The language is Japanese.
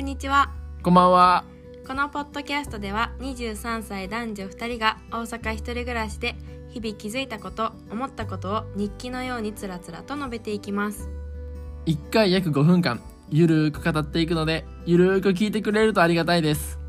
んにちはこんばんは。このポッドキャストでは23歳男女2人が大阪一人暮らしで日々気づいたこと思ったことを日記のようにつらつらと述べていきます1回約5分間、ゆるーく語っていくので、ゆるーく聞いてくれるとありがたいです。